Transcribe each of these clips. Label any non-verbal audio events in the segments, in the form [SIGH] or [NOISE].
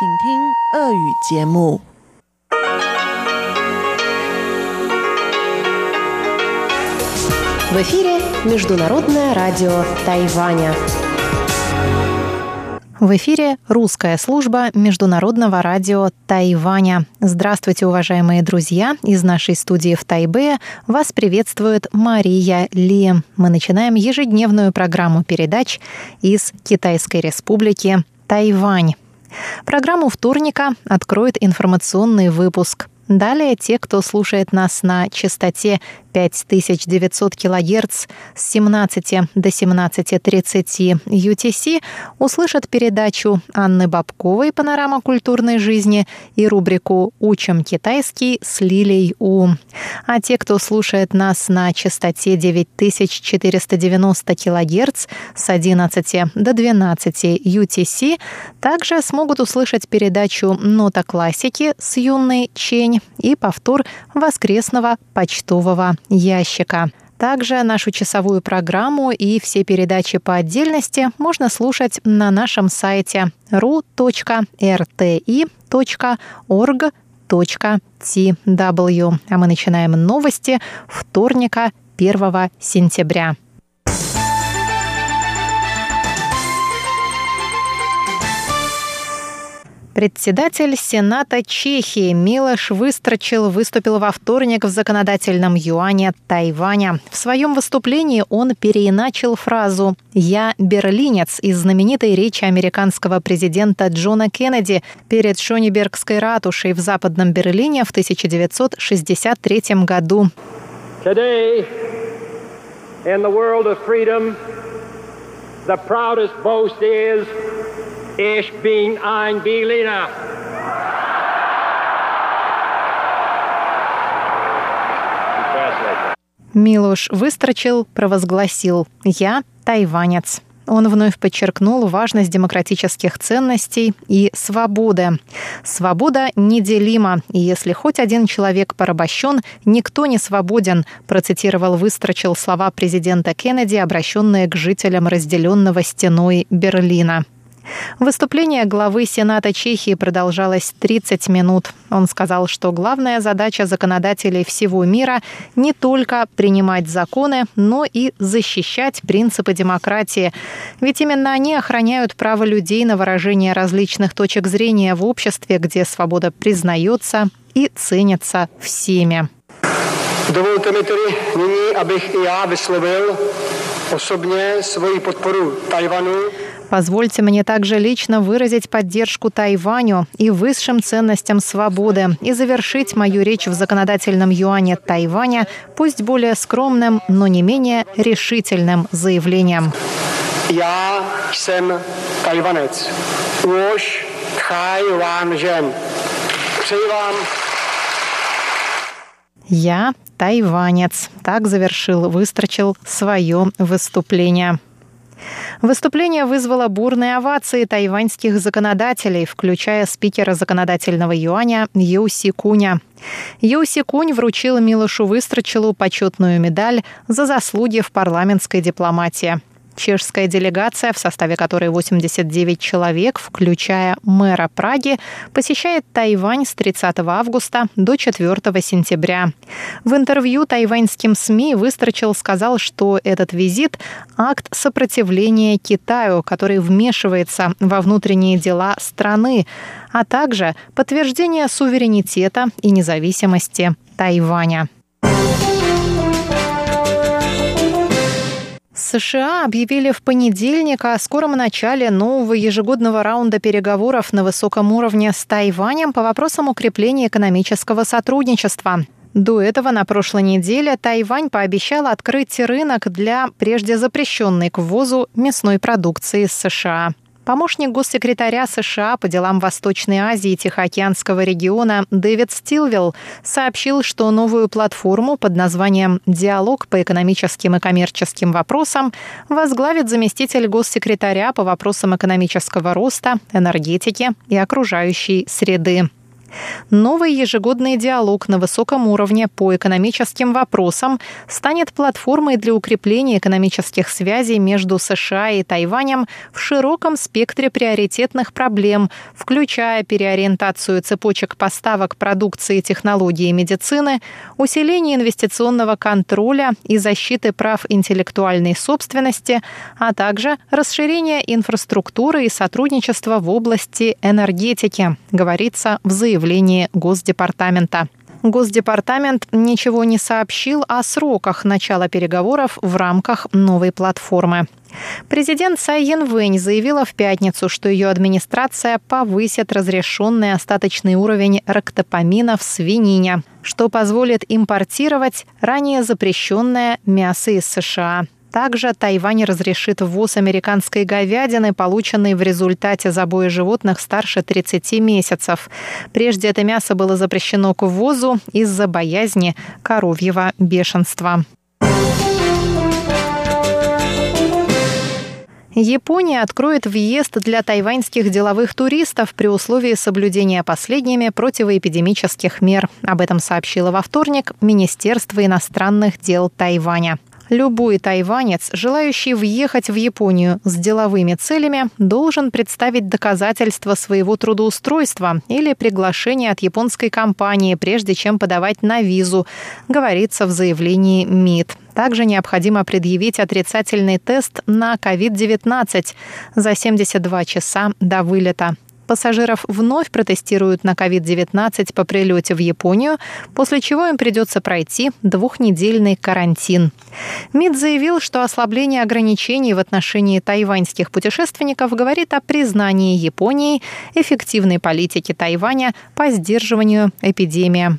В эфире Международное радио Тайваня. В эфире русская служба Международного радио Тайваня. Здравствуйте, уважаемые друзья! Из нашей студии в Тайбе вас приветствует Мария Ли. Мы начинаем ежедневную программу передач из Китайской Республики Тайвань. Программу вторника откроет информационный выпуск. Далее те, кто слушает нас на частоте 5900 кГц с 17 до 17.30 UTC услышат передачу Анны Бабковой «Панорама культурной жизни» и рубрику «Учим китайский» с Лилей У. А те, кто слушает нас на частоте 9490 кГц с 11 до 12 UTC, также смогут услышать передачу «Нота классики» с юной Чень и повтор воскресного почтового ящика. Также нашу часовую программу и все передачи по отдельности можно слушать на нашем сайте ru.rti.org.tw. А мы начинаем новости вторника 1 сентября. Председатель Сената Чехии Милош Выстрочил выступил во вторник в законодательном юане Тайваня. В своем выступлении он переиначил фразу «Я берлинец» из знаменитой речи американского президента Джона Кеннеди перед Шонибергской ратушей в Западном Берлине в 1963 году. Today, in the world Ich bin ein Berliner. Милош выстрочил, провозгласил «Я тайванец». Он вновь подчеркнул важность демократических ценностей и свободы. Свобода неделима, и если хоть один человек порабощен, никто не свободен, процитировал Выстрочил слова президента Кеннеди, обращенные к жителям разделенного стеной Берлина. Выступление главы Сената Чехии продолжалось 30 минут. Он сказал, что главная задача законодателей всего мира не только принимать законы, но и защищать принципы демократии. Ведь именно они охраняют право людей на выражение различных точек зрения в обществе, где свобода признается и ценится всеми. Dovolte mi tedy nyní, abych i já vyslovil osobně svoji podporu Tajvanu Позвольте мне также лично выразить поддержку Тайваню и высшим ценностям свободы и завершить мою речь в законодательном юане Тайваня, пусть более скромным, но не менее решительным заявлением. Я jsem Tajvanec. Už Taiwan Я тайванец. Так завершил, выстрочил свое выступление. Выступление вызвало бурные овации тайваньских законодателей, включая спикера законодательного юаня Юси Куня. Юси Кунь вручил Милошу Выстрочилу почетную медаль за заслуги в парламентской дипломатии. Чешская делегация, в составе которой 89 человек, включая мэра Праги, посещает Тайвань с 30 августа до 4 сентября. В интервью тайваньским СМИ Выстрочил сказал, что этот визит – акт сопротивления Китаю, который вмешивается во внутренние дела страны, а также подтверждение суверенитета и независимости Тайваня. США объявили в понедельник о скором начале нового ежегодного раунда переговоров на высоком уровне с Тайванем по вопросам укрепления экономического сотрудничества. До этого на прошлой неделе Тайвань пообещал открыть рынок для прежде запрещенной к ввозу мясной продукции из США. Помощник госсекретаря США по делам Восточной Азии и Тихоокеанского региона Дэвид Стилвилл сообщил, что новую платформу под названием «Диалог по экономическим и коммерческим вопросам» возглавит заместитель госсекретаря по вопросам экономического роста, энергетики и окружающей среды. Новый ежегодный диалог на высоком уровне по экономическим вопросам станет платформой для укрепления экономических связей между США и Тайванем в широком спектре приоритетных проблем, включая переориентацию цепочек поставок продукции, технологий и медицины, усиление инвестиционного контроля и защиты прав интеллектуальной собственности, а также расширение инфраструктуры и сотрудничества в области энергетики, говорится в заявлении Госдепартамента. Госдепартамент ничего не сообщил о сроках начала переговоров в рамках новой платформы. Президент Цай Янвэнь заявила в пятницу, что ее администрация повысит разрешенный остаточный уровень рактопамина в свинине, что позволит импортировать ранее запрещенное мясо из США. Также Тайвань разрешит ввоз американской говядины, полученной в результате забоя животных старше 30 месяцев. Прежде это мясо было запрещено к ввозу из-за боязни коровьего бешенства. Япония откроет въезд для тайваньских деловых туристов при условии соблюдения последними противоэпидемических мер. Об этом сообщило во вторник Министерство иностранных дел Тайваня. Любой тайванец, желающий въехать в Японию с деловыми целями, должен представить доказательства своего трудоустройства или приглашение от японской компании, прежде чем подавать на визу, говорится в заявлении МИД. Также необходимо предъявить отрицательный тест на COVID-19 за 72 часа до вылета. Пассажиров вновь протестируют на COVID-19 по прилете в Японию, после чего им придется пройти двухнедельный карантин. МИД заявил, что ослабление ограничений в отношении тайваньских путешественников говорит о признании Японии эффективной политики Тайваня по сдерживанию эпидемии.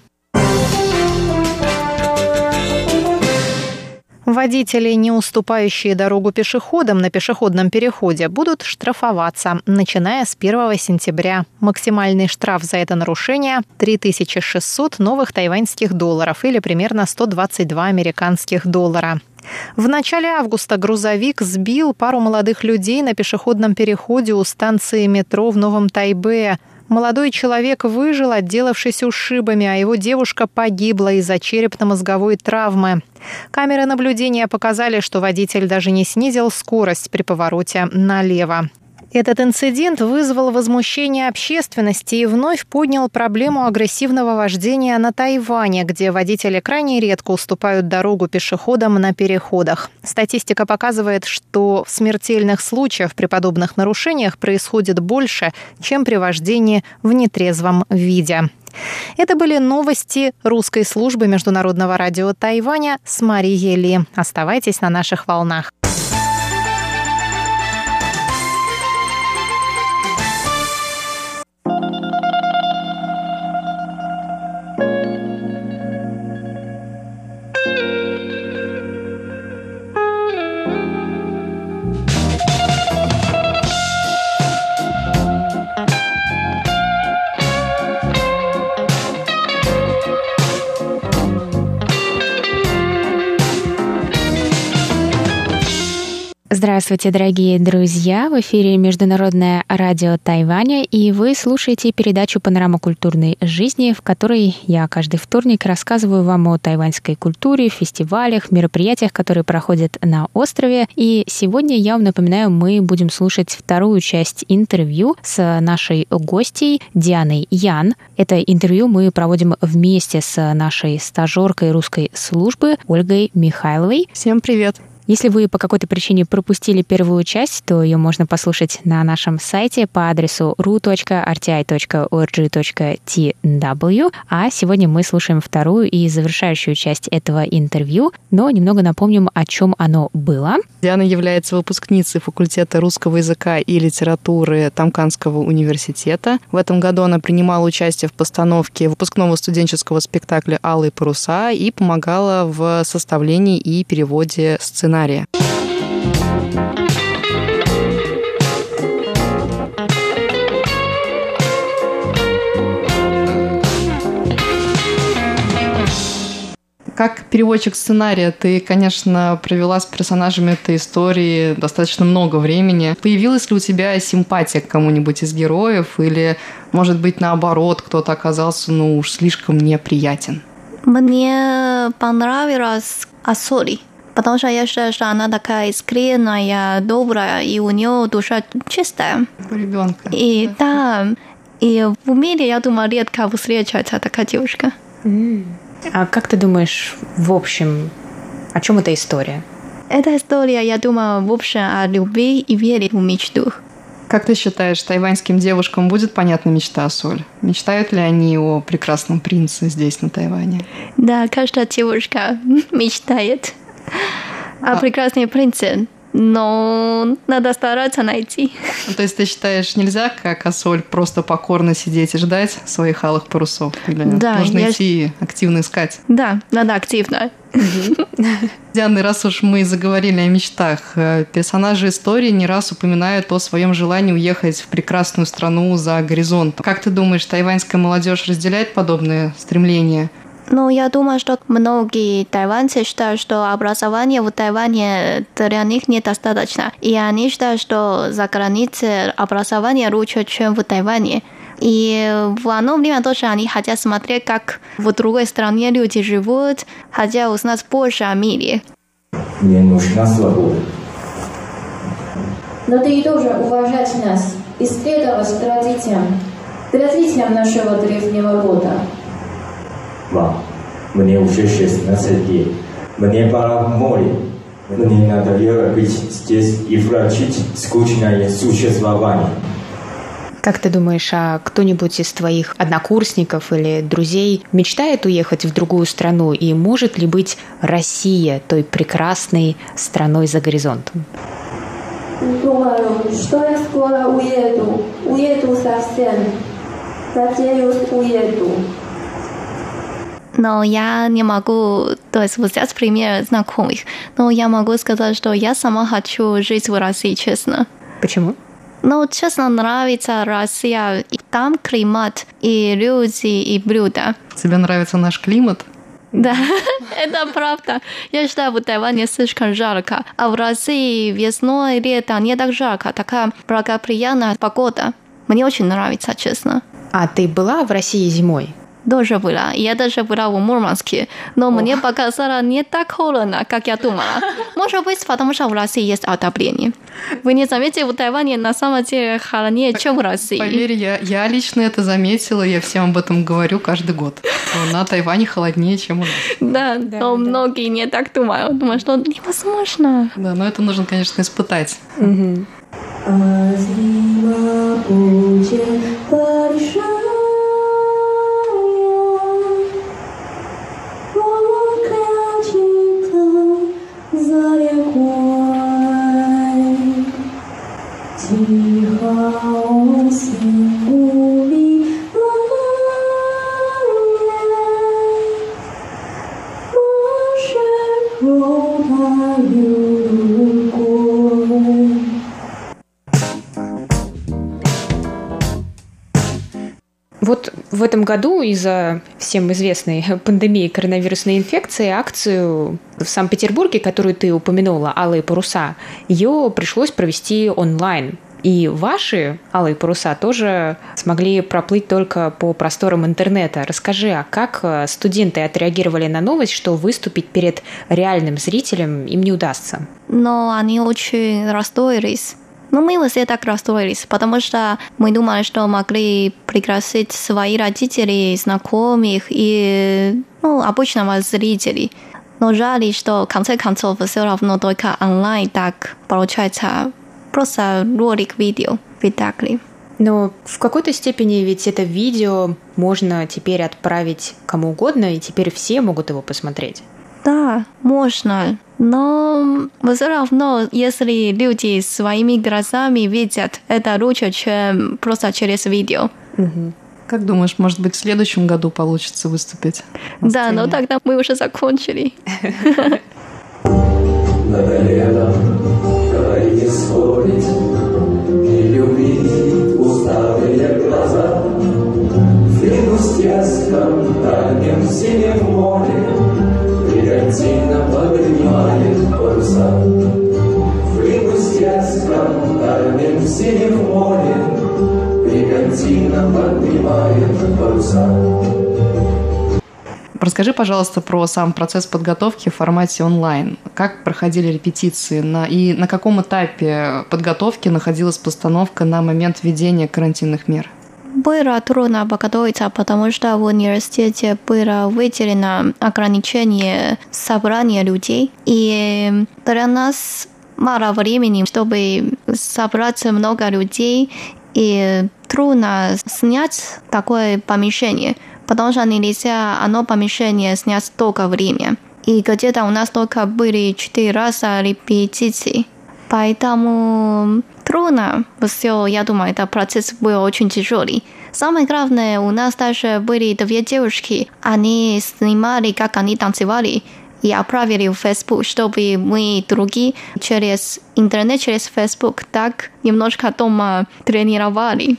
Водители, не уступающие дорогу пешеходам на пешеходном переходе, будут штрафоваться, начиная с 1 сентября. Максимальный штраф за это нарушение – 3600 новых тайваньских долларов или примерно 122 американских доллара. В начале августа грузовик сбил пару молодых людей на пешеходном переходе у станции метро в Новом Тайбе. Молодой человек выжил, отделавшись ушибами, а его девушка погибла из-за черепно-мозговой травмы. Камеры наблюдения показали, что водитель даже не снизил скорость при повороте налево. Этот инцидент вызвал возмущение общественности и вновь поднял проблему агрессивного вождения на Тайване, где водители крайне редко уступают дорогу пешеходам на переходах. Статистика показывает, что смертельных случаев при подобных нарушениях происходит больше, чем при вождении в нетрезвом виде. Это были новости русской службы Международного радио Тайваня с Марией Ли. Оставайтесь на наших волнах. Здравствуйте, дорогие друзья! В эфире Международное радио Тайваня, и вы слушаете передачу «Панорама культурной жизни», в которой я каждый вторник рассказываю вам о тайваньской культуре, фестивалях, мероприятиях, которые проходят на острове. И сегодня, я вам напоминаю, мы будем слушать вторую часть интервью с нашей гостьей Дианой Ян. Это интервью мы проводим вместе с нашей стажеркой русской службы Ольгой Михайловой. Всем привет! Если вы по какой-то причине пропустили первую часть, то ее можно послушать на нашем сайте по адресу ru.rti.org.tw. А сегодня мы слушаем вторую и завершающую часть этого интервью, но немного напомним, о чем оно было. Диана является выпускницей факультета русского языка и литературы Тамканского университета. В этом году она принимала участие в постановке выпускного студенческого спектакля «Алые паруса» и помогала в составлении и переводе сценария сценария. Как переводчик сценария, ты, конечно, провела с персонажами этой истории достаточно много времени. Появилась ли у тебя симпатия к кому-нибудь из героев или, может быть, наоборот, кто-то оказался, ну уж слишком неприятен? Мне понравилась Асори, потому что я считаю, что она такая искренняя, добрая, и у нее душа чистая. У ребенка. И да, и в мире, я думаю, редко встречается такая девушка. А как ты думаешь, в общем, о чем эта история? Эта история, я думаю, в общем о любви и вере в мечту. Как ты считаешь, тайваньским девушкам будет понятна мечта Соль? Мечтают ли они о прекрасном принце здесь, на Тайване? Да, каждая девушка [LAUGHS] мечтает о А- прекрасном принце, но надо стараться найти. Ну, то есть ты считаешь, нельзя, как Асоль, просто покорно сидеть и ждать своих алых парусов? Или Да, нужно я- идти активно искать? Да, надо активно. Диана, раз уж мы заговорили о мечтах, э, персонажи истории не раз упоминают о своем желании уехать в прекрасную страну за горизонтом. Как ты думаешь, тайваньская молодежь разделяет подобные стремления? Но я думаю, что многие тайваньцы считают, что образование в Тайване для них недостаточно. И они считают, что за границей образование лучше, чем в Тайване. И в одно время тоже они хотят смотреть, как в другой стране люди живут, хотят узнать больше о мире. Мне нужна свобода. Но ты и тоже уважать нас, исследовать традициям, традициям нашего древнего рода. Мам, мне уже 16 лет. Мне пора в море. Мне надоело быть здесь и влачить скучное существование. Как ты думаешь, а кто-нибудь из твоих однокурсников или друзей мечтает уехать в другую страну? И может ли быть Россия той прекрасной страной за горизонтом? Думаю, что я скоро уеду, уеду совсем. Надеюсь, уеду. Но я не могу, то есть взять пример знакомых, но я могу сказать, что я сама хочу жить в России, честно. Почему? Ну, честно, нравится Россия. И там климат, и люди, и блюда. Тебе нравится наш климат? Да, [LAUGHS] это правда. Я считаю, в Тайване слишком жарко, а в России весной и летом не так жарко, такая благоприятная погода. Мне очень нравится, честно. А ты была в России зимой? Тоже была. Я даже была в Мурманске, но мне показалось не так холодно, как я думала. Может быть, потому что в России есть отопление. Вы не заметили, в Тайване на самом деле холоднее, чем в России. Поверь, я, я лично это заметила, я всем об этом говорю каждый год. На Тайване холоднее, чем у нас. Да, но многие не так думают. Думают, что невозможно. Да, но это нужно, конечно, испытать. А зима будет большая, 几回魂牵故里，梦圆。雪又把又路过。В этом году из-за всем известной [LAUGHS] пандемии коронавирусной инфекции акцию в Санкт-Петербурге, которую ты упомянула, «Алые паруса», ее пришлось провести онлайн. И ваши алые паруса тоже смогли проплыть только по просторам интернета. Расскажи, а как э, студенты отреагировали на новость, что выступить перед реальным зрителем им не удастся? Но они очень расстроились. Ну, мы все так расстроились, потому что мы думали, что могли пригласить своих родителей, знакомых и ну, обычного зрителей. Но жаль, что в конце концов все равно только онлайн так получается просто ролик видео видали. Но в какой-то степени ведь это видео можно теперь отправить кому угодно, и теперь все могут его посмотреть. Да, можно. Но все равно, если люди своими глазами видят, это лучше, чем просто через видео. Как думаешь, может быть, в следующем году получится выступить? Да, но тогда мы уже закончили. Надоело говорить и спорить, и любить усталые глаза. В дальнем синем море Бригантина поднимает паруса. В Лигустецком тайным синем море Бригантина поднимает паруса. Расскажи, пожалуйста, про сам процесс подготовки в формате онлайн. Как проходили репетиции на, и на каком этапе подготовки находилась постановка на момент введения карантинных мер? Было трудно подготовиться, потому что в университете было выделено ограничение собрания людей. И для нас мало времени, чтобы собрать много людей, и трудно снять такое помещение – потому что нельзя одно помещение снять только время. И где-то у нас только были четыре раза репетиции. Поэтому трудно все, я думаю, этот процесс был очень тяжелый. Самое главное, у нас даже были две девушки, они снимали, как они танцевали, и отправили в Facebook, чтобы мы другие через интернет, через Facebook так немножко дома тренировали.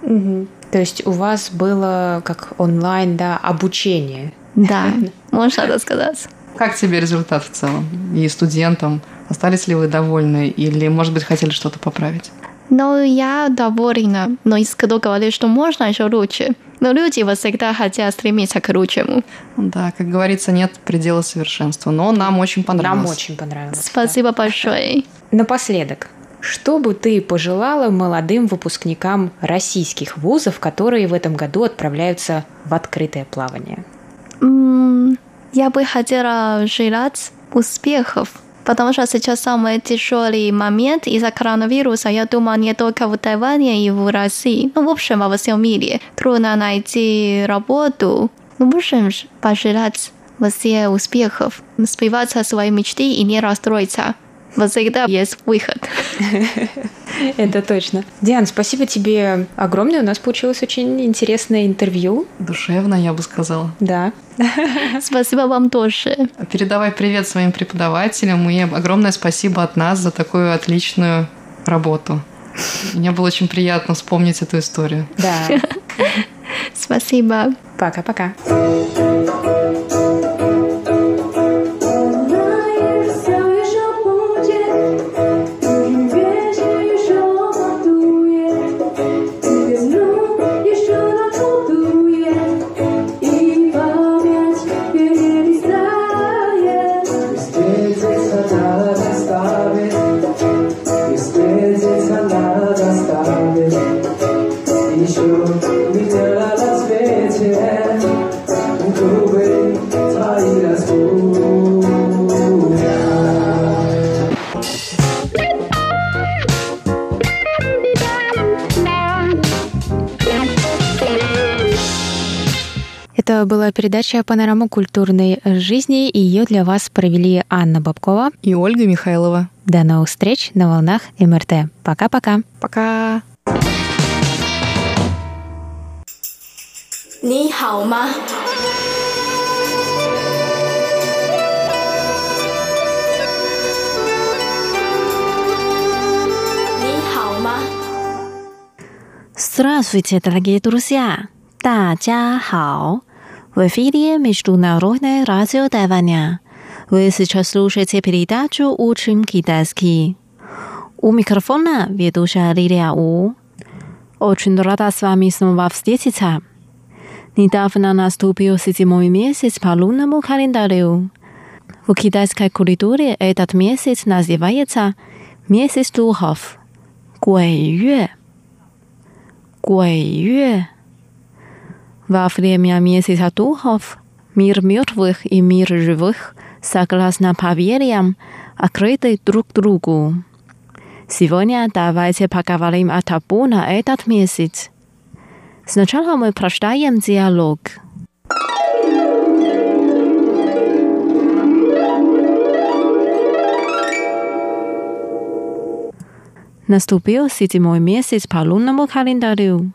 Угу. То есть у вас было как онлайн, да, обучение. Да, можно так сказать. Как тебе результат в целом? И студентам? Остались ли вы довольны? Или, может быть, хотели что-то поправить? Ну, я довольна. Но из кто говорит, что можно еще лучше. Но люди всегда хотят стремиться к лучшему. Да, как говорится, нет предела совершенства. Но нам очень понравилось. Нам очень понравилось. Спасибо да. большое. Напоследок, что бы ты пожелала молодым выпускникам российских вузов, которые в этом году отправляются в открытое плавание? Я бы хотела желать успехов, потому что сейчас самый тяжелый момент из-за коронавируса, я думаю, не только в Тайване и в России, но в общем во всем мире. Трудно найти работу. Мы можем пожелать все успехов, сбиваться свои мечты и не расстроиться всегда есть выход. [LAUGHS] Это точно. Диан, спасибо тебе огромное. У нас получилось очень интересное интервью. Душевно, я бы сказала. Да. [LAUGHS] Спасибо вам тоже. Передавай привет своим преподавателям и огромное спасибо от нас за такую отличную работу. Мне было очень приятно вспомнить эту историю. Да. [LAUGHS] Спасибо. Пока-пока. передача «Панорама культурной жизни», и ее для вас провели Анна Бабкова и Ольга Михайлова. До новых встреч на волнах МРТ. Пока-пока. Пока. 你好吗？你好吗？Здравствуйте, дорогие друзья! 大家好 ！В эфире Международное радио Тайваня. Вы сейчас слушаете передачу «Учим китайский». У микрофона ведущая Лилия У. Очень рада с вами снова встретиться. Недавно наступил седьмой месяц по лунному календарю. В китайской культуре этот месяц называется месяц духов – Гуэйюэ. Гуэйюэ. Во время месяца духов мир мертвых и мир живых, согласно поверьям, открыты друг другу. Сегодня давайте поговорим о табу на этот месяц. Сначала мы прочитаем диалог. Наступил седьмой месяц по лунному календарю.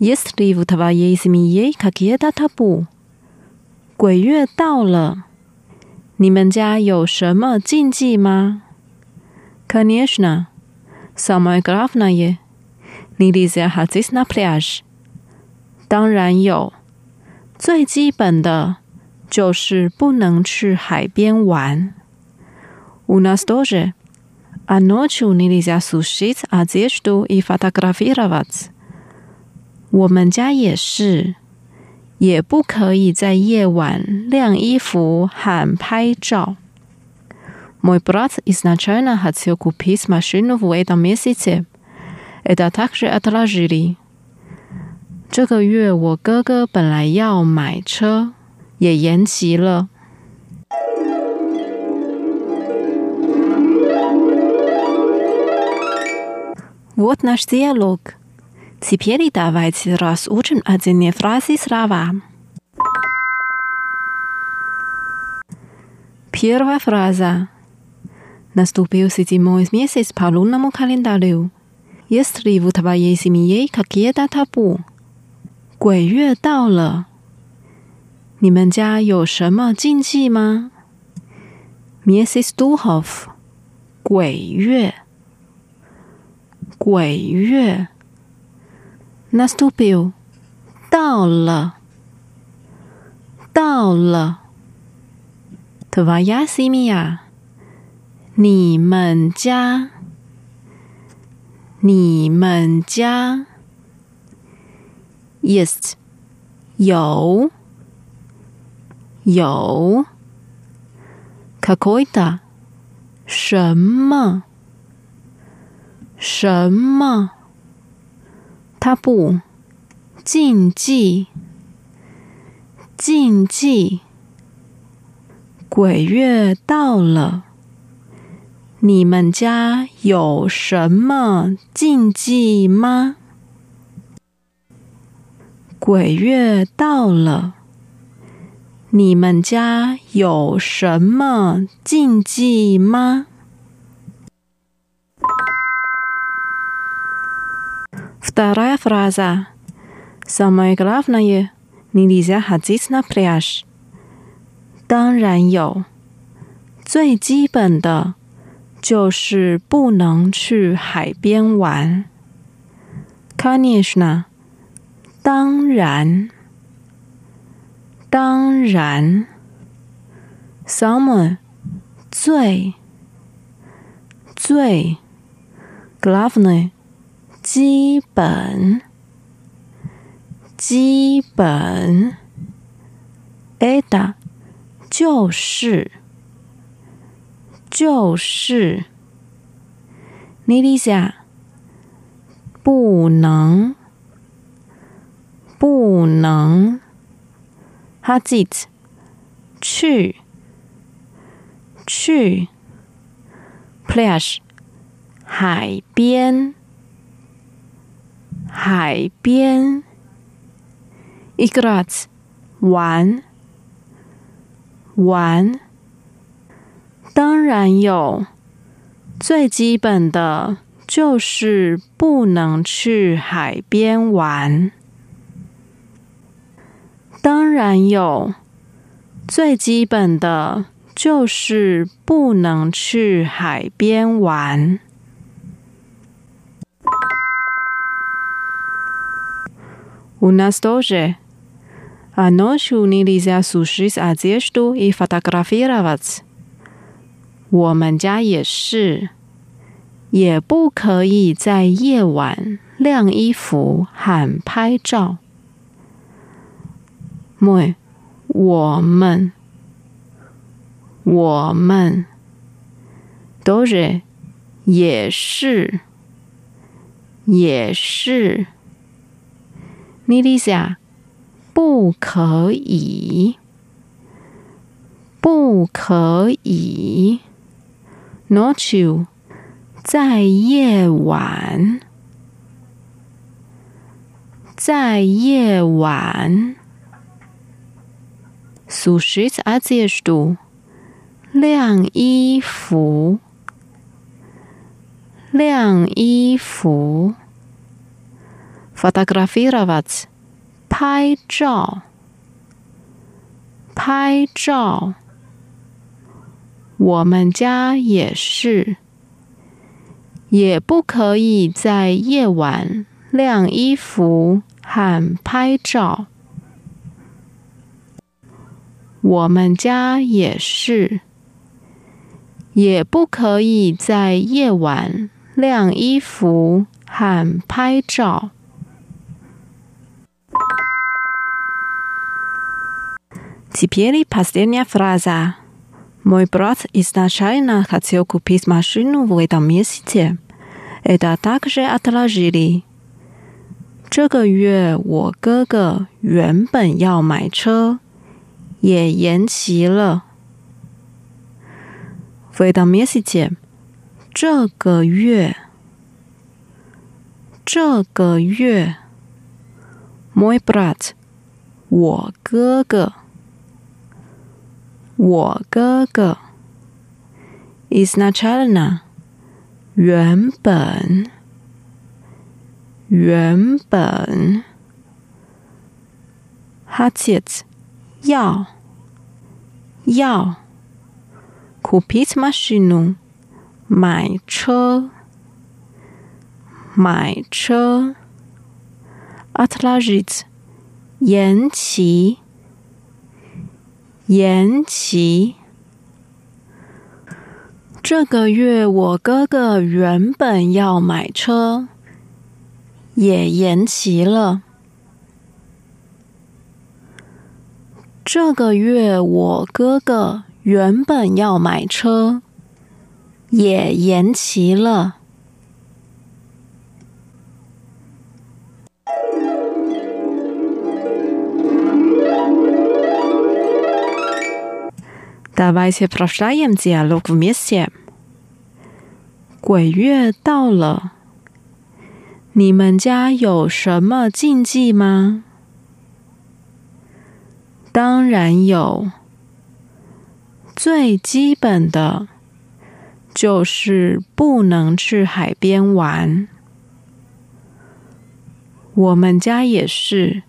yesterday vuittava yessimiye kakyatatabu 鬼月到了你们家有什么禁忌吗 kanyeshna summer grafna ya ni di zeha zisna plazh 当然有最基本的就是不能去海边玩 Unastoje? a notch of ni di za sushit a zehdo i fata grafira va 我们家也是，也不可以在夜晚晾衣服和拍照。Мой брат изначально хотел купить машину в этом месяце. Это также отложили. 这个月我哥哥本来要买车，也延期了。Вот наш диалог. Теперь давайте разучим отдельные фразы слова. Первая фраза. Наступил седьмой месяц по лунному календарю. Есть ли в твоей семье какие-то табу? 鬼月到了，你们家有什么禁忌吗？Месяц духов，鬼月，鬼月。 Nastupiu，到了，到了。Tvaya simia，你们家，你们家。Yes，有，有。Kakoita，什么，什么。他不，禁忌，禁忌。鬼月到了，你们家有什么禁忌吗？鬼月到了，你们家有什么禁忌吗 ？Вторая фраза. Самое главное, нельзя ходить на пляж. 当然有，最基本的就是不能去海边玩。Конечно. 当然，当然，summer 最最，glove 基本基本，ada 就是就是，nilisa 不能。不能。哈吉特，去，去。p l a s h 海边，海边。Igrat，玩，玩。当然有，最基本的就是不能去海边玩。当然有，最基本的就是不能去海边玩。У нас тоже. А ночью нельзя сушить одежду и фотографировать. 我们家也是，也不可以在夜晚晾衣服和拍照。мы 我们我们 тоже 也是也是 нельзя 不可以不可以 ночью 在夜晚在夜晚 сушить одежду，晾衣服，晾衣服。 Photography robots，拍照，拍照。我们家也是，也不可以在夜晚晾衣服喊拍照。我们家也是，也不可以在夜晚晾衣服喊拍照。Теперь последняя фраза. Мой брат изначально хотел купить машину в этом месяце. Это также отложили. 这个月我哥哥原本要买车，也延期了。В этом месяце 这个月，这个月，мой брат 我哥哥。 我哥哥。Is not China，原本，原本。Hat 要，要。Купить 买车，买车。Отложить，延期。延期。这个月我哥哥原本要买车，也延期了。这个月我哥哥原本要买车，也延期了。在外界，professional，zj，look，missiam。鬼月到了，你们家有什么禁忌吗？当然有，最基本的，就是不能去海边玩。我们家也是。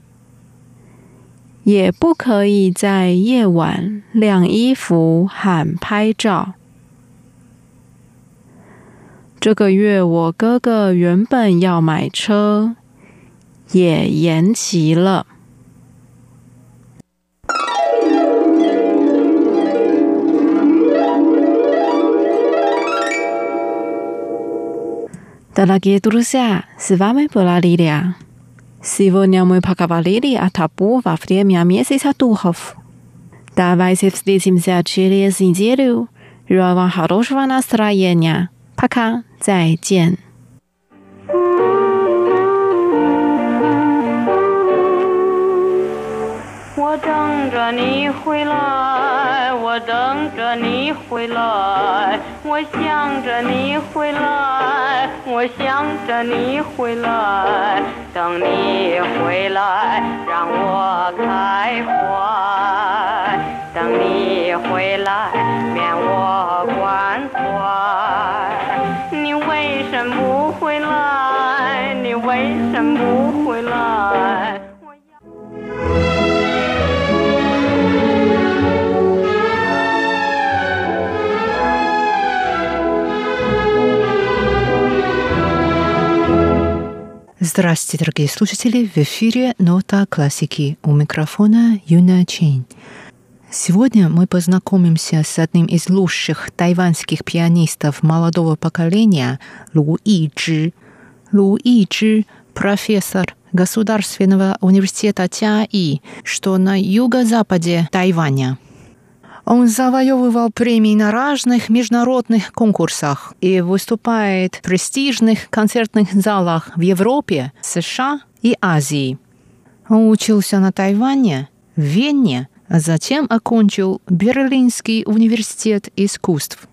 也不可以在夜晚晾衣服、喊拍照。这个月我哥哥原本要买车，也延期了。德拉吉多罗夏，斯瓦梅布拉利亚。Сегодня мы поговорили о табу во время месяца духов. Давайте встретимся через неделю. Желаю вам хорошего настроения. Пока. 再见。我等着你回来， 我等着你回来，我想着你回来，我想着你回来，等你回来让我开怀，等你回来免我关怀。你为什么不回来？你为什么不回来？Здравствуйте, дорогие слушатели! В эфире «Нота классики» у микрофона Юна Чейн. Сегодня мы познакомимся с одним из лучших тайваньских пианистов молодого поколения Лу Ичжи. Лу Ичжи – профессор Государственного университета Тяи, что на юго-западе Тайваня – он завоевывал премии на разных международных конкурсах и выступает в престижных концертных залах в Европе, США и Азии. Он учился на Тайване, в Вене, а затем окончил Берлинский университет искусств.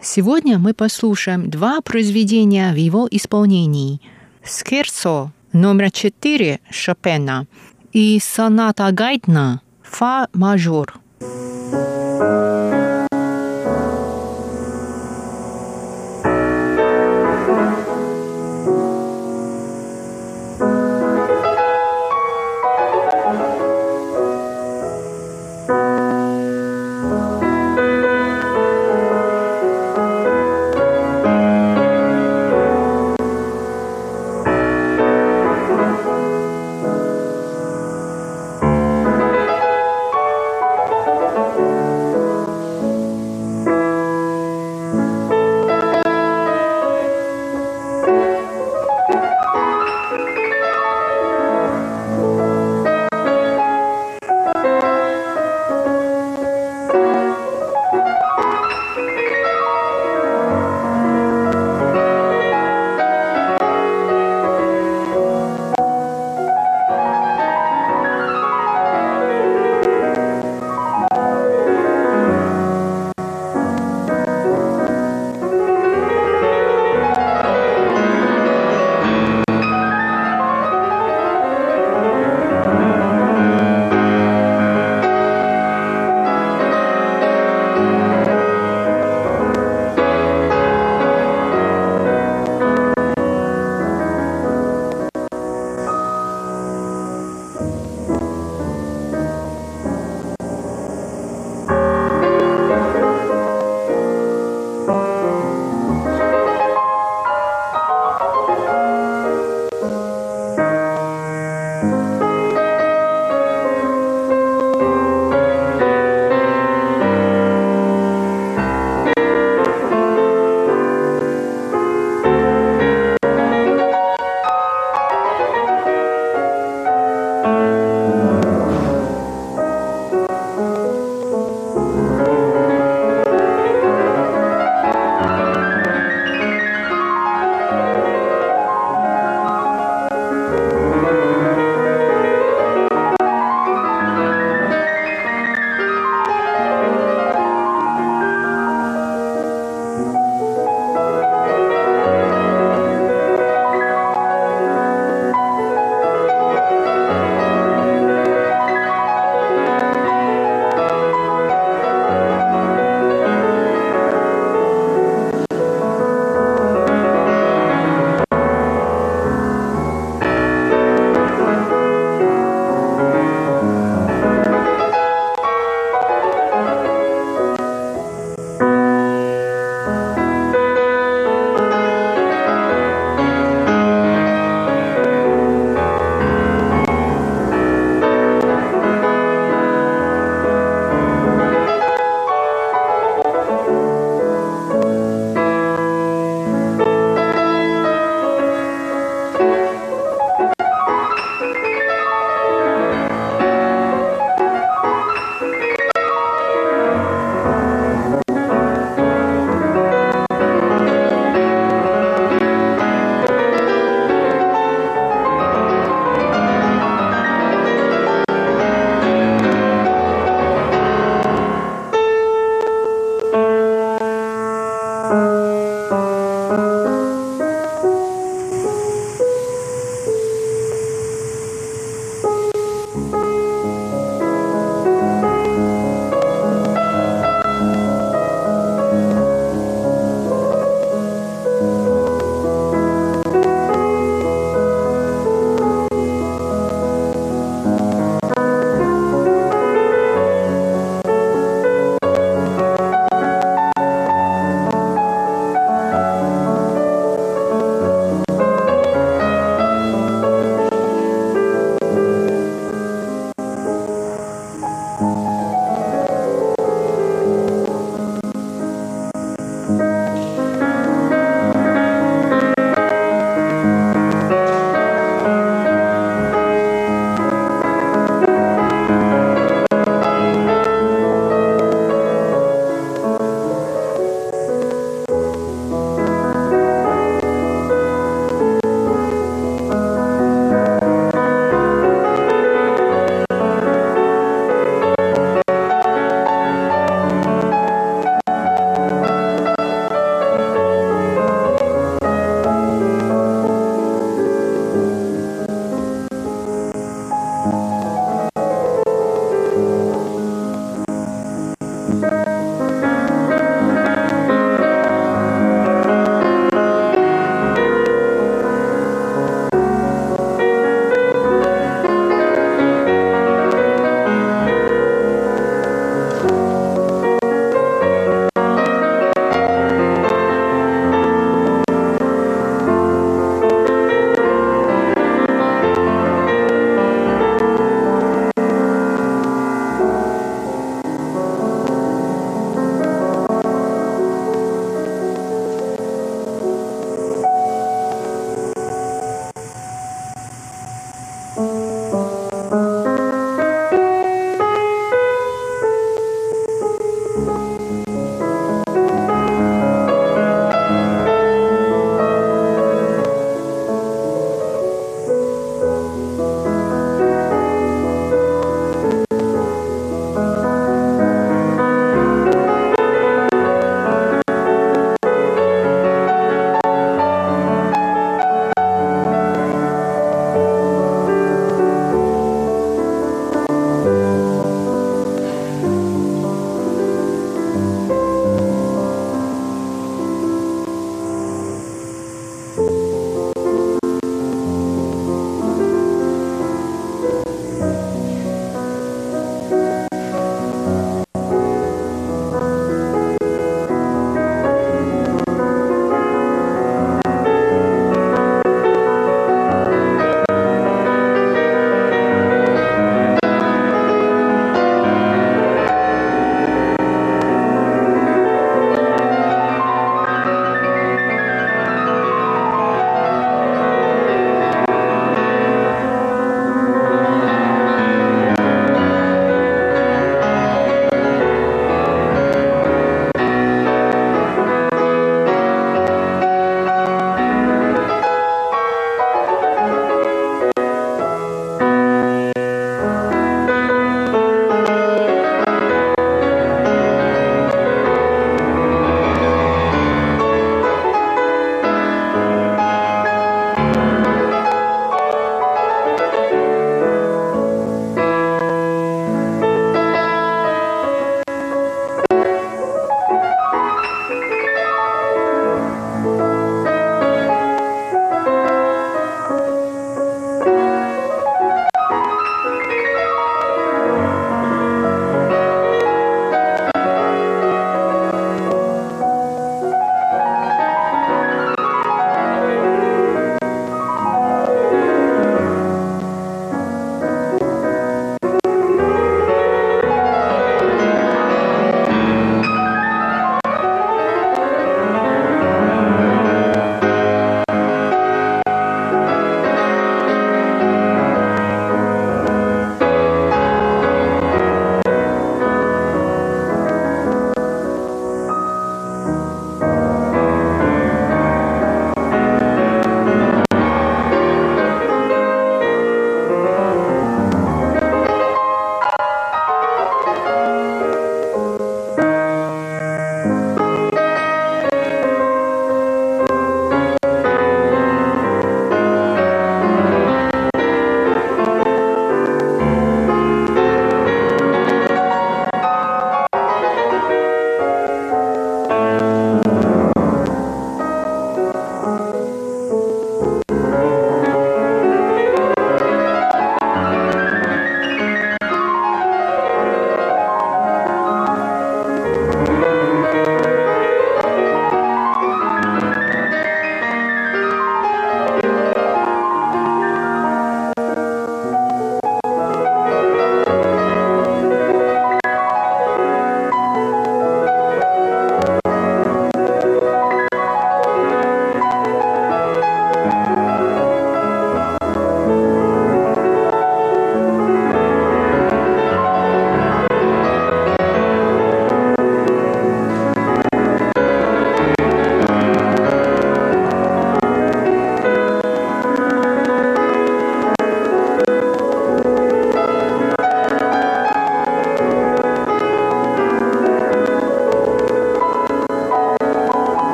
Сегодня мы послушаем два произведения в его исполнении. «Скерцо» номер 4 Шопена и «Соната Гайдна» «Фа мажор». Bye.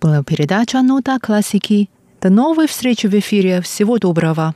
Была передача «Нота классики». До новой встречи в эфире. Всего доброго.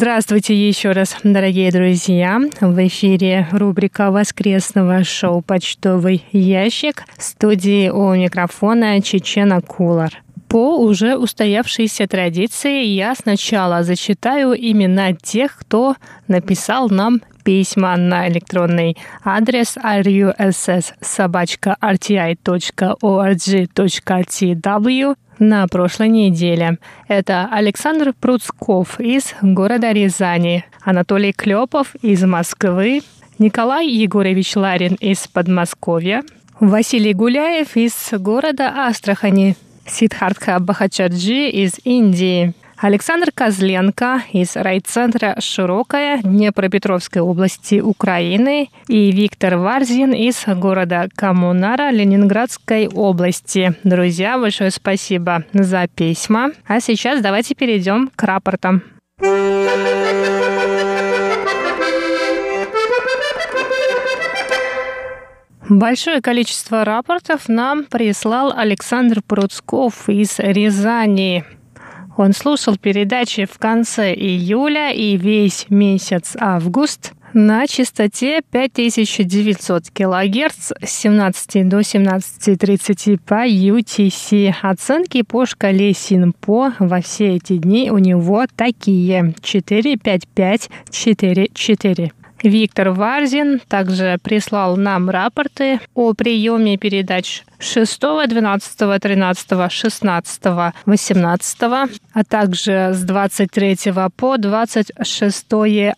Здравствуйте еще раз, дорогие друзья. В эфире рубрика воскресного шоу «Почтовый ящик» в студии у микрофона Чечена Кулар. По уже устоявшейся традиции я сначала зачитаю имена тех, кто написал нам письма на электронный адрес russ.rti.org.tw на прошлой неделе. Это Александр Пруцков из города Рязани, Анатолий Клепов из Москвы, Николай Егорович Ларин из Подмосковья, Василий Гуляев из города Астрахани, Сидхартха Бахачаджи из Индии – Александр Козленко из райцентра «Широкая» Днепропетровской области Украины и Виктор Варзин из города Коммунара Ленинградской области. Друзья, большое спасибо за письма. А сейчас давайте перейдем к рапортам. Большое количество рапортов нам прислал Александр Пруцков из Рязани. Он слушал передачи в конце июля и весь месяц август на частоте 5900 кГц с 17 до 17.30 по UTC. Оценки по шкале СИНПО во все эти дни у него такие 45544. Виктор Варзин также прислал нам рапорты о приеме передач 6, 12, 13, 16, 18, а также с 23 по 26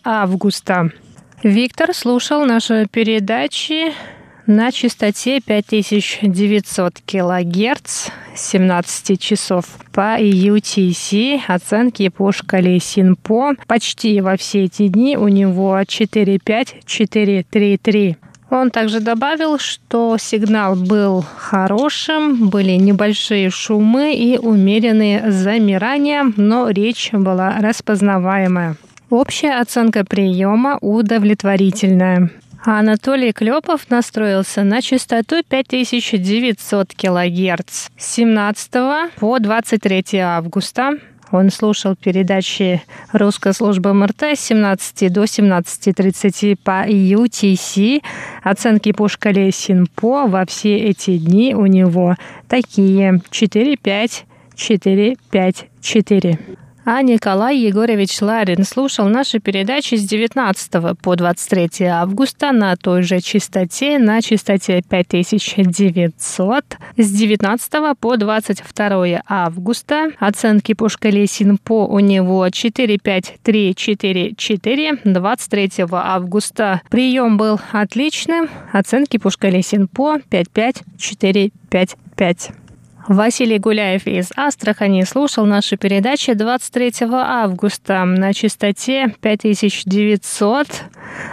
августа. Виктор слушал наши передачи на частоте 5900 килогерц 17 часов по UTC, оценки по шкале Синпо. Почти во все эти дни у него 45433. Он также добавил, что сигнал был хорошим, были небольшие шумы и умеренные замирания, но речь была распознаваемая. Общая оценка приема удовлетворительная. А Анатолий Клепов настроился на частоту 5900 кГц с 17 по 23 августа. Он слушал передачи русской службы МРТ с 17 до 17.30 по UTC. Оценки по шкале СИНПО во все эти дни у него такие 4, 5, 4, 5, 4. А Николай Егорович Ларин слушал наши передачи с 19 по 23 августа на той же частоте, на частоте 5900. С 19 по 22 августа оценки по шкале СИНПО у него 45344. 23 августа прием был отличным. Оценки по шкале СИНПО 55455. Василий Гуляев из Астрахани слушал наши передачи 23 августа на частоте 5900.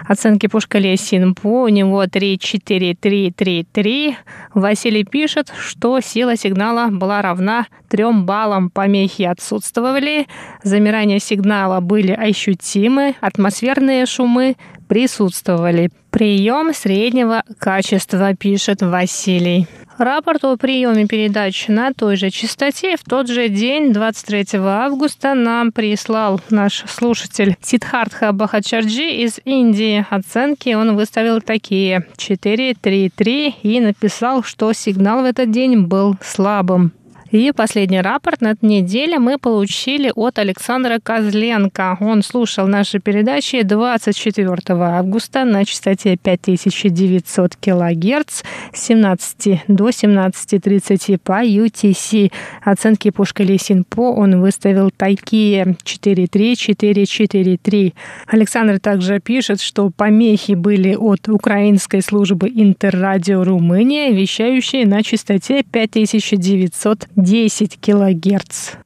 Оценки по шкале Синпо у него 34333. Василий пишет, что сила сигнала была равна 3 баллам. Помехи отсутствовали, замирания сигнала были ощутимы, атмосферные шумы присутствовали. Прием среднего качества, пишет Василий. Рапорт о приеме передач на той же частоте в тот же день, 23 августа, нам прислал наш слушатель Сидхартха Бахачарджи из Индии. Оценки он выставил такие 4-3-3 и написал, что сигнал в этот день был слабым. И последний рапорт на этой неделе мы получили от Александра Козленко. Он слушал наши передачи 24 августа на частоте 5900 кГц с 17 до 17.30 по UTC. Оценки по шкале Синпо он выставил такие 43443. Александр также пишет, что помехи были от украинской службы Интеррадио Румыния, вещающей на частоте 5900 10 килогерц.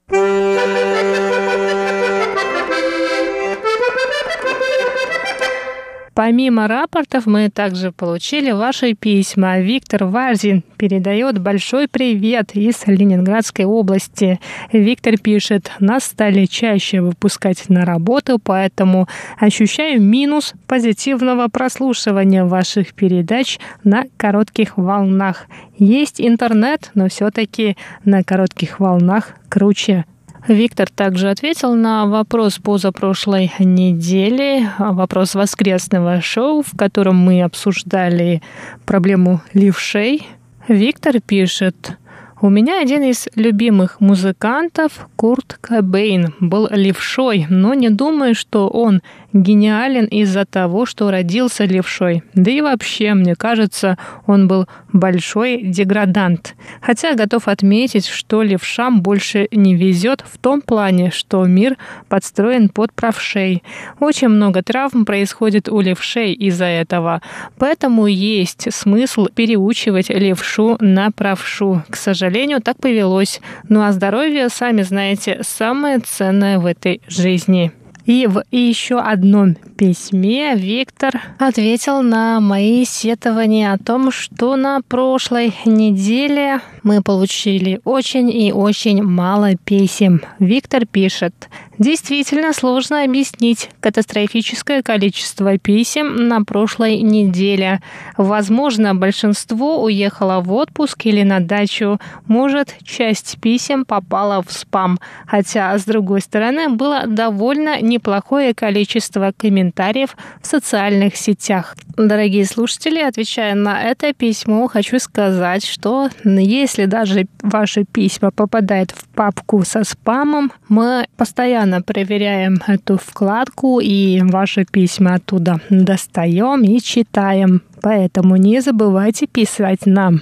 Помимо рапортов мы также получили ваши письма. Виктор Варзин передает большой привет из Ленинградской области. Виктор пишет, нас стали чаще выпускать на работу, поэтому ощущаю минус позитивного прослушивания ваших передач на коротких волнах. Есть интернет, но все-таки на коротких волнах круче. Виктор также ответил на вопрос позапрошлой недели, вопрос воскресного шоу, в котором мы обсуждали проблему левшей. Виктор пишет, у меня один из любимых музыкантов, Курт Кобейн, был левшой, но не думаю, что он гениален из-за того, что родился левшой. Да и вообще, мне кажется, он был большой деградант. Хотя готов отметить, что левшам больше не везет в том плане, что мир подстроен под правшей. Очень много травм происходит у левшей из-за этого. Поэтому есть смысл переучивать левшу на правшу. К сожалению, так повелось. Ну а здоровье, сами знаете, самое ценное в этой жизни. И в еще одном письме Виктор ответил на мои сетования о том, что на прошлой неделе мы получили очень и очень мало писем. Виктор пишет, Действительно сложно объяснить катастрофическое количество писем на прошлой неделе. Возможно, большинство уехало в отпуск или на дачу. Может, часть писем попала в спам. Хотя, с другой стороны, было довольно неплохое количество комментариев в социальных сетях. Дорогие слушатели, отвечая на это письмо, хочу сказать, что если даже ваши письма попадают в папку со спамом, мы постоянно постоянно проверяем эту вкладку и ваши письма оттуда достаем и читаем. Поэтому не забывайте писать нам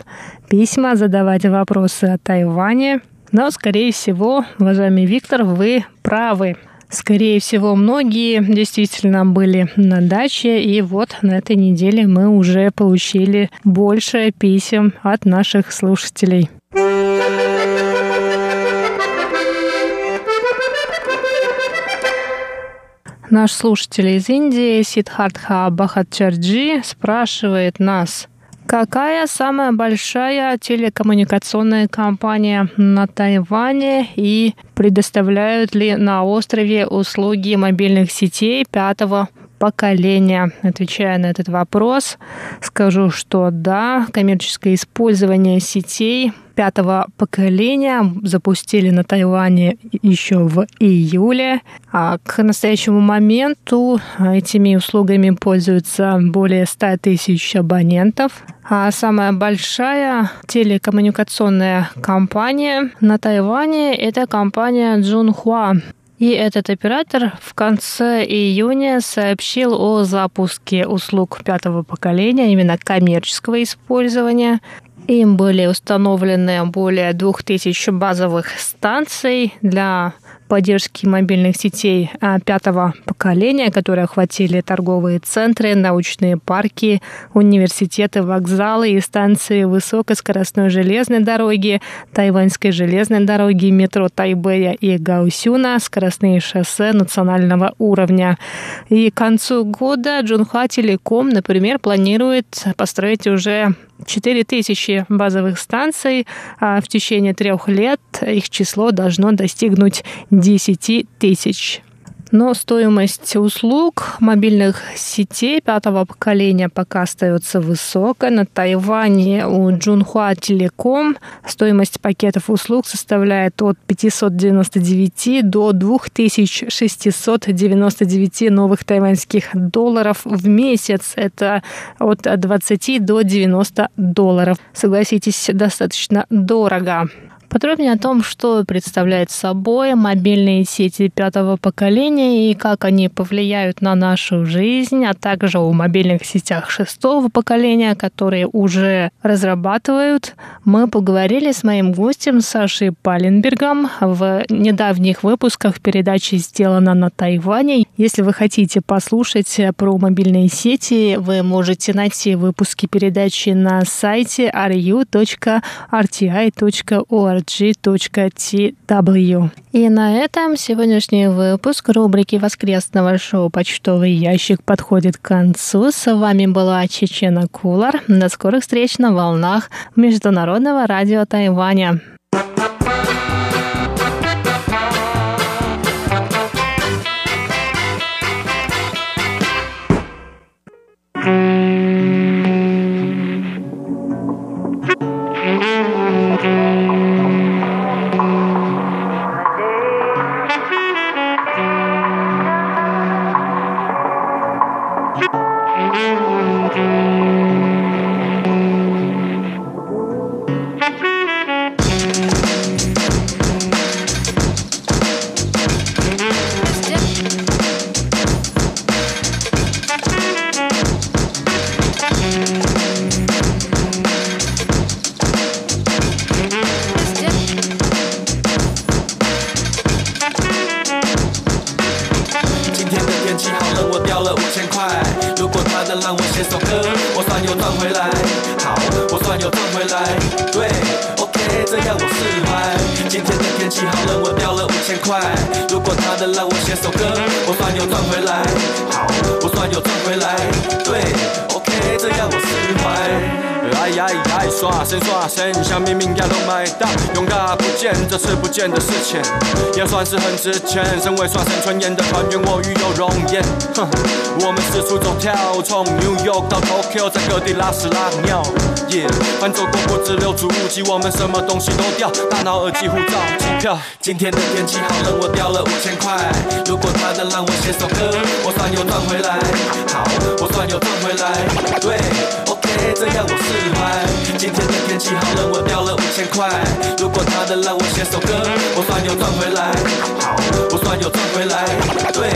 письма, задавать вопросы о Тайване. Но, скорее всего, уважаемый Виктор, вы правы. Скорее всего, многие действительно были на даче, и вот на этой неделе мы уже получили больше писем от наших слушателей. Наш слушатель из Индии Сидхартха Бахатчарджи спрашивает нас, Какая самая большая телекоммуникационная компания на Тайване и предоставляют ли на острове услуги мобильных сетей пятого поколения? Отвечая на этот вопрос, скажу, что да, коммерческое использование сетей пятого поколения запустили на Тайване еще в июле. А к настоящему моменту этими услугами пользуются более 100 тысяч абонентов. А самая большая телекоммуникационная компания на Тайване – это компания Джунхуа. И этот оператор в конце июня сообщил о запуске услуг пятого поколения, именно коммерческого использования. Им были установлены более 2000 базовых станций для поддержки мобильных сетей а, пятого поколения, которые охватили торговые центры, научные парки, университеты, вокзалы и станции высокоскоростной железной дороги, тайваньской железной дороги, метро Тайбэя и Гаусюна, скоростные шоссе национального уровня. И к концу года Джунхуа Телеком, например, планирует построить уже 4000 базовых станций, а в течение трех лет их число должно достигнуть 10 тысяч. Но стоимость услуг мобильных сетей пятого поколения пока остается высокой. На Тайване у Джунхуа Телеком стоимость пакетов услуг составляет от 599 до 2699 новых тайваньских долларов в месяц. Это от 20 до 90 долларов. Согласитесь, достаточно дорого. Подробнее о том, что представляют собой мобильные сети пятого поколения и как они повлияют на нашу жизнь, а также о мобильных сетях шестого поколения, которые уже разрабатывают, мы поговорили с моим гостем Сашей Паленбергом в недавних выпусках передачи «Сделано на Тайване». Если вы хотите послушать про мобильные сети, вы можете найти выпуски передачи на сайте ru.rti.org rg.tw. И на этом сегодняшний выпуск рубрики воскресного шоу «Почтовый ящик» подходит к концу. С вами была Чечена Кулар. До скорых встреч на волнах Международного радио Тайваня. 之前。身为刷身纯演的团员，我与有容颜。哼，我们四处走跳，从 New York 到 Tokyo，在各地拉屎拉尿。耶，翻走过不止六足迹，我们什么东西都掉，大脑、耳机、护照、机票。今天的天气好冷，我掉了五千块。如果他能让我写首歌，我算又赚回来。好，我算又赚回来。对这样我释怀。今天的天气好冷，我掉了五千块。如果他能让我写首歌。我算又赚回来，好，我算又赚回来，对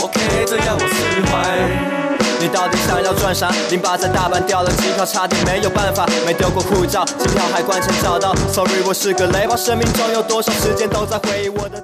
，OK，这样我释怀。你到底想要赚啥？零八在大阪掉了机票，差点没有办法，没丢过护照，机票海关前找到。Sorry，我是个雷包，生命中有多少时间都在回忆我的。